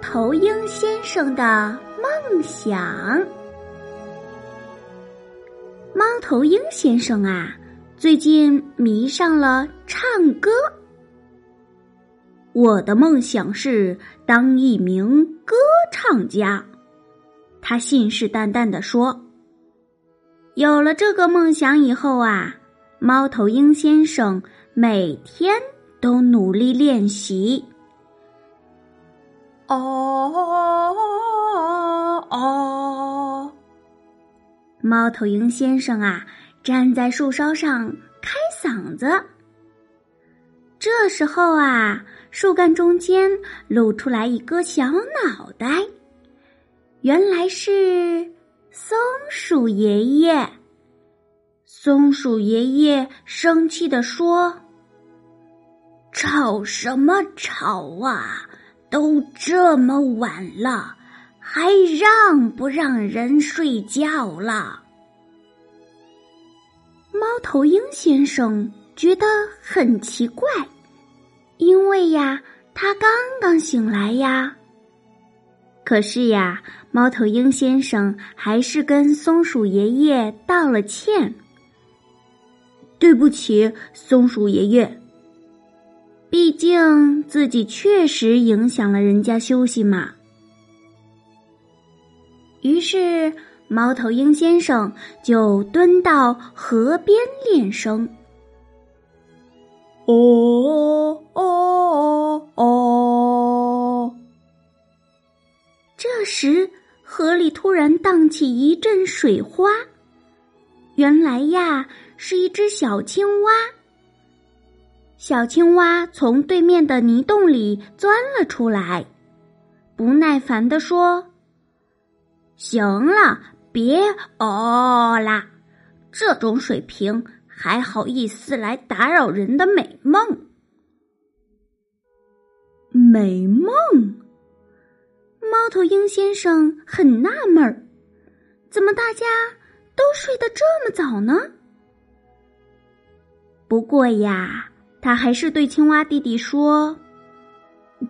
头鹰先生的梦想。猫头鹰先生啊，最近迷上了唱歌。我的梦想是当一名歌唱家，他信誓旦旦地说。有了这个梦想以后啊，猫头鹰先生每天都努力练习。哦哦！猫头鹰先生啊，站在树梢上开嗓子。这时候啊，树干中间露出来一个小脑袋，原来是松鼠爷爷。松鼠爷爷生气地说：“吵什么吵啊！”都这么晚了，还让不让人睡觉了？猫头鹰先生觉得很奇怪，因为呀，他刚刚醒来呀。可是呀，猫头鹰先生还是跟松鼠爷爷道了歉：“对不起，松鼠爷爷。”毕竟自己确实影响了人家休息嘛。于是，猫头鹰先生就蹲到河边练声。哦哦哦！这时，河里突然荡起一阵水花，原来呀，是一只小青蛙。小青蛙从对面的泥洞里钻了出来，不耐烦地说：“行了，别哦啦，这种水平还好意思来打扰人的美梦？美梦？”猫头鹰先生很纳闷儿，怎么大家都睡得这么早呢？不过呀。他还是对青蛙弟弟说：“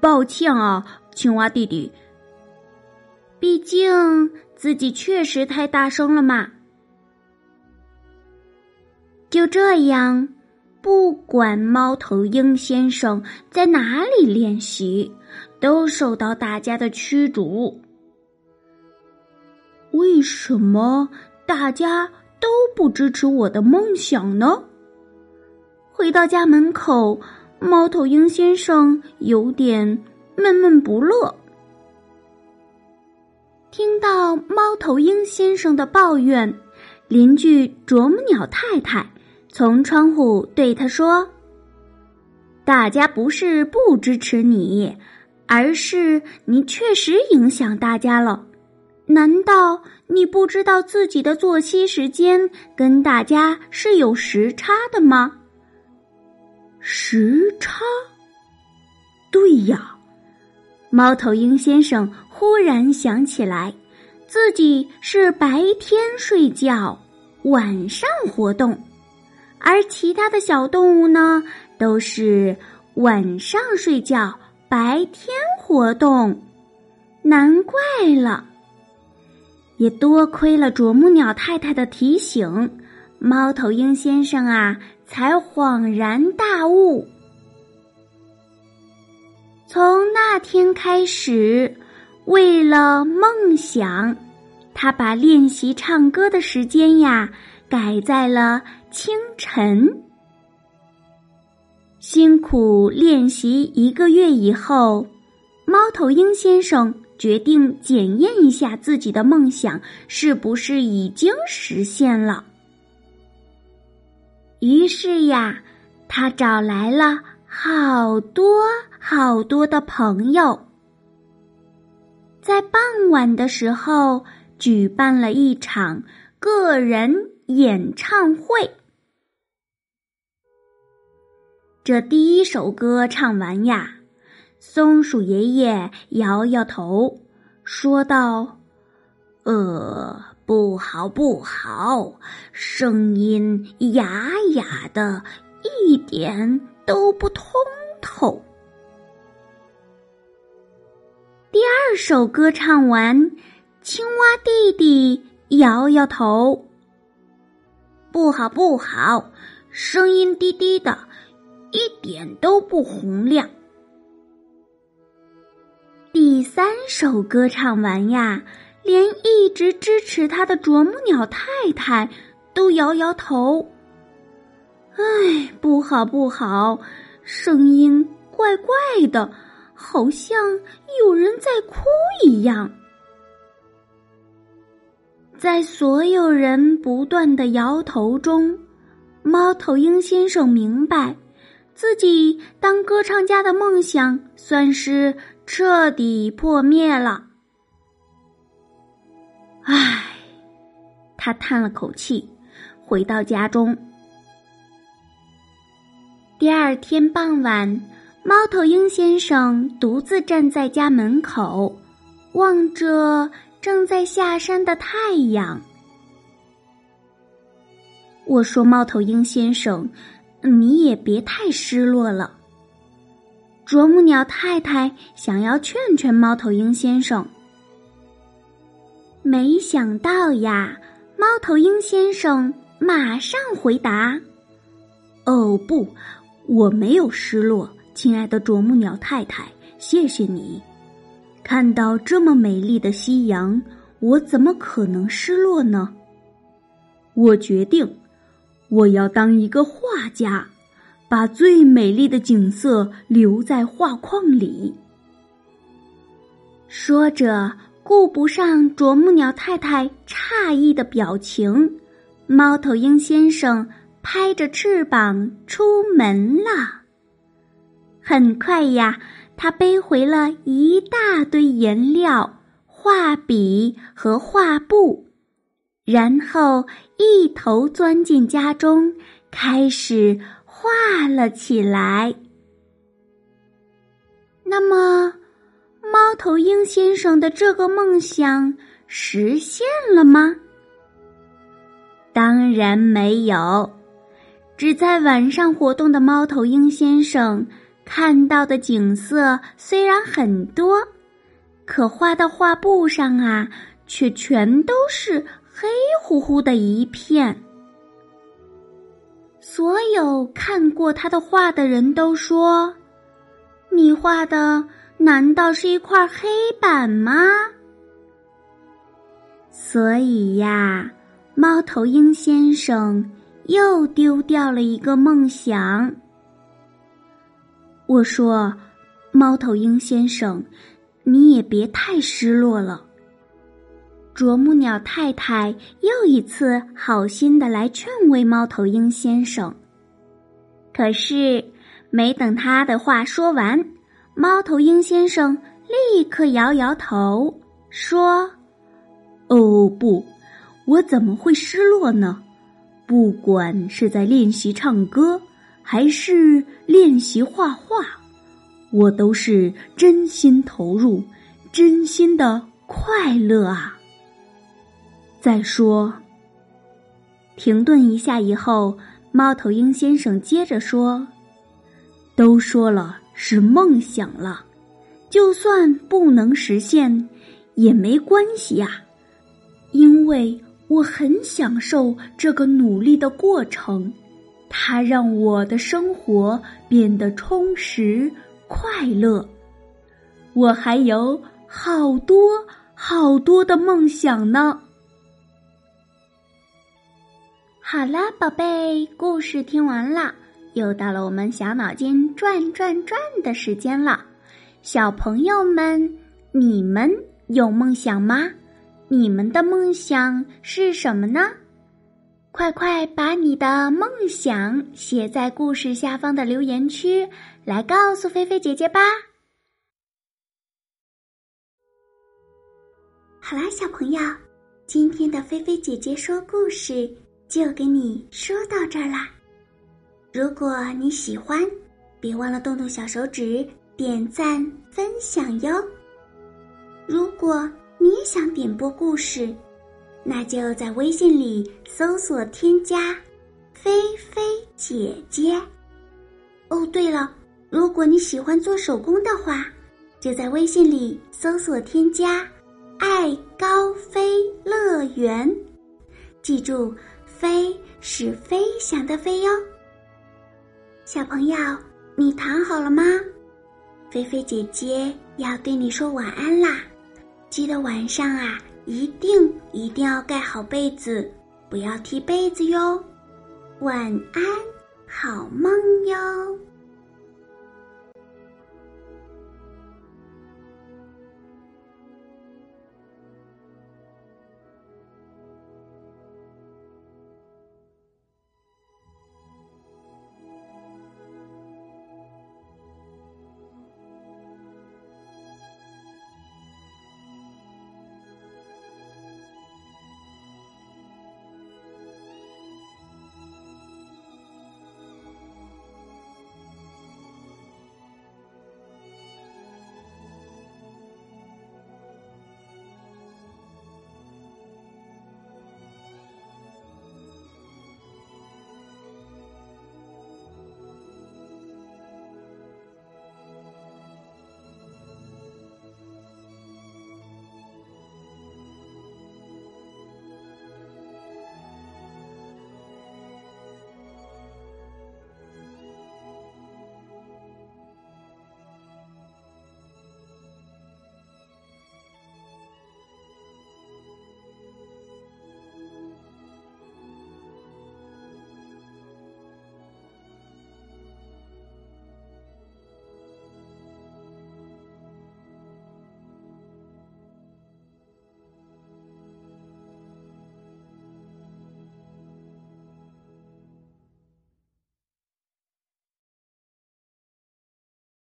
抱歉啊，青蛙弟弟。毕竟自己确实太大声了嘛。”就这样，不管猫头鹰先生在哪里练习，都受到大家的驱逐。为什么大家都不支持我的梦想呢？回到家门口，猫头鹰先生有点闷闷不乐。听到猫头鹰先生的抱怨，邻居啄木鸟太太从窗户对他说：“大家不是不支持你，而是你确实影响大家了。难道你不知道自己的作息时间跟大家是有时差的吗？”时差。对呀，猫头鹰先生忽然想起来，自己是白天睡觉，晚上活动，而其他的小动物呢，都是晚上睡觉，白天活动。难怪了，也多亏了啄木鸟太太的提醒，猫头鹰先生啊。才恍然大悟。从那天开始，为了梦想，他把练习唱歌的时间呀改在了清晨。辛苦练习一个月以后，猫头鹰先生决定检验一下自己的梦想是不是已经实现了。于是呀，他找来了好多好多的朋友。在傍晚的时候，举办了一场个人演唱会。这第一首歌唱完呀，松鼠爷爷摇摇头，说道：“呃，不好，不好，声音哑哑的，一点都不通透。”第二首歌唱完，青蛙弟弟摇摇头：“不好，不好，声音低低的，一点都不洪亮。”第三首歌唱完呀，连一直支持他的啄木鸟太太都摇摇头：“哎，不好，不好，声音怪怪的。”好像有人在哭一样，在所有人不断的摇头中，猫头鹰先生明白，自己当歌唱家的梦想算是彻底破灭了。唉，他叹了口气，回到家中。第二天傍晚。猫头鹰先生独自站在家门口，望着正在下山的太阳。我说：“猫头鹰先生，你也别太失落了。”啄木鸟太太想要劝劝猫头鹰先生，没想到呀，猫头鹰先生马上回答：“哦，不，我没有失落。”亲爱的啄木鸟太太，谢谢你！看到这么美丽的夕阳，我怎么可能失落呢？我决定，我要当一个画家，把最美丽的景色留在画框里。说着，顾不上啄木鸟太太诧异的表情，猫头鹰先生拍着翅膀出门了。很快呀，他背回了一大堆颜料、画笔和画布，然后一头钻进家中，开始画了起来。那么，猫头鹰先生的这个梦想实现了吗？当然没有，只在晚上活动的猫头鹰先生。看到的景色虽然很多，可画到画布上啊，却全都是黑乎乎的一片。所有看过他的画的人都说：“你画的难道是一块黑板吗？”所以呀，猫头鹰先生又丢掉了一个梦想。我说：“猫头鹰先生，你也别太失落了。”啄木鸟太太又一次好心的来劝慰猫头鹰先生，可是没等他的话说完，猫头鹰先生立刻摇摇头说：“哦，不，我怎么会失落呢？不管是在练习唱歌。”还是练习画画，我都是真心投入，真心的快乐啊。再说，停顿一下以后，猫头鹰先生接着说：“都说了是梦想了，就算不能实现也没关系呀，因为我很享受这个努力的过程。”它让我的生活变得充实快乐，我还有好多好多的梦想呢。好啦，宝贝，故事听完了，又到了我们小脑筋转转转的时间了。小朋友们，你们有梦想吗？你们的梦想是什么呢？快快把你的梦想写在故事下方的留言区，来告诉菲菲姐姐吧。好啦，小朋友，今天的菲菲姐姐说故事就给你说到这儿啦。如果你喜欢，别忘了动动小手指点赞分享哟。如果你也想点播故事，那就在微信里搜索添加“菲菲姐姐”。哦，对了，如果你喜欢做手工的话，就在微信里搜索添加。爱高飞乐园，记住，飞是飞翔的飞哟。小朋友，你躺好了吗？菲菲姐姐要对你说晚安啦！记得晚上啊，一定一定要盖好被子，不要踢被子哟。晚安，好梦哟。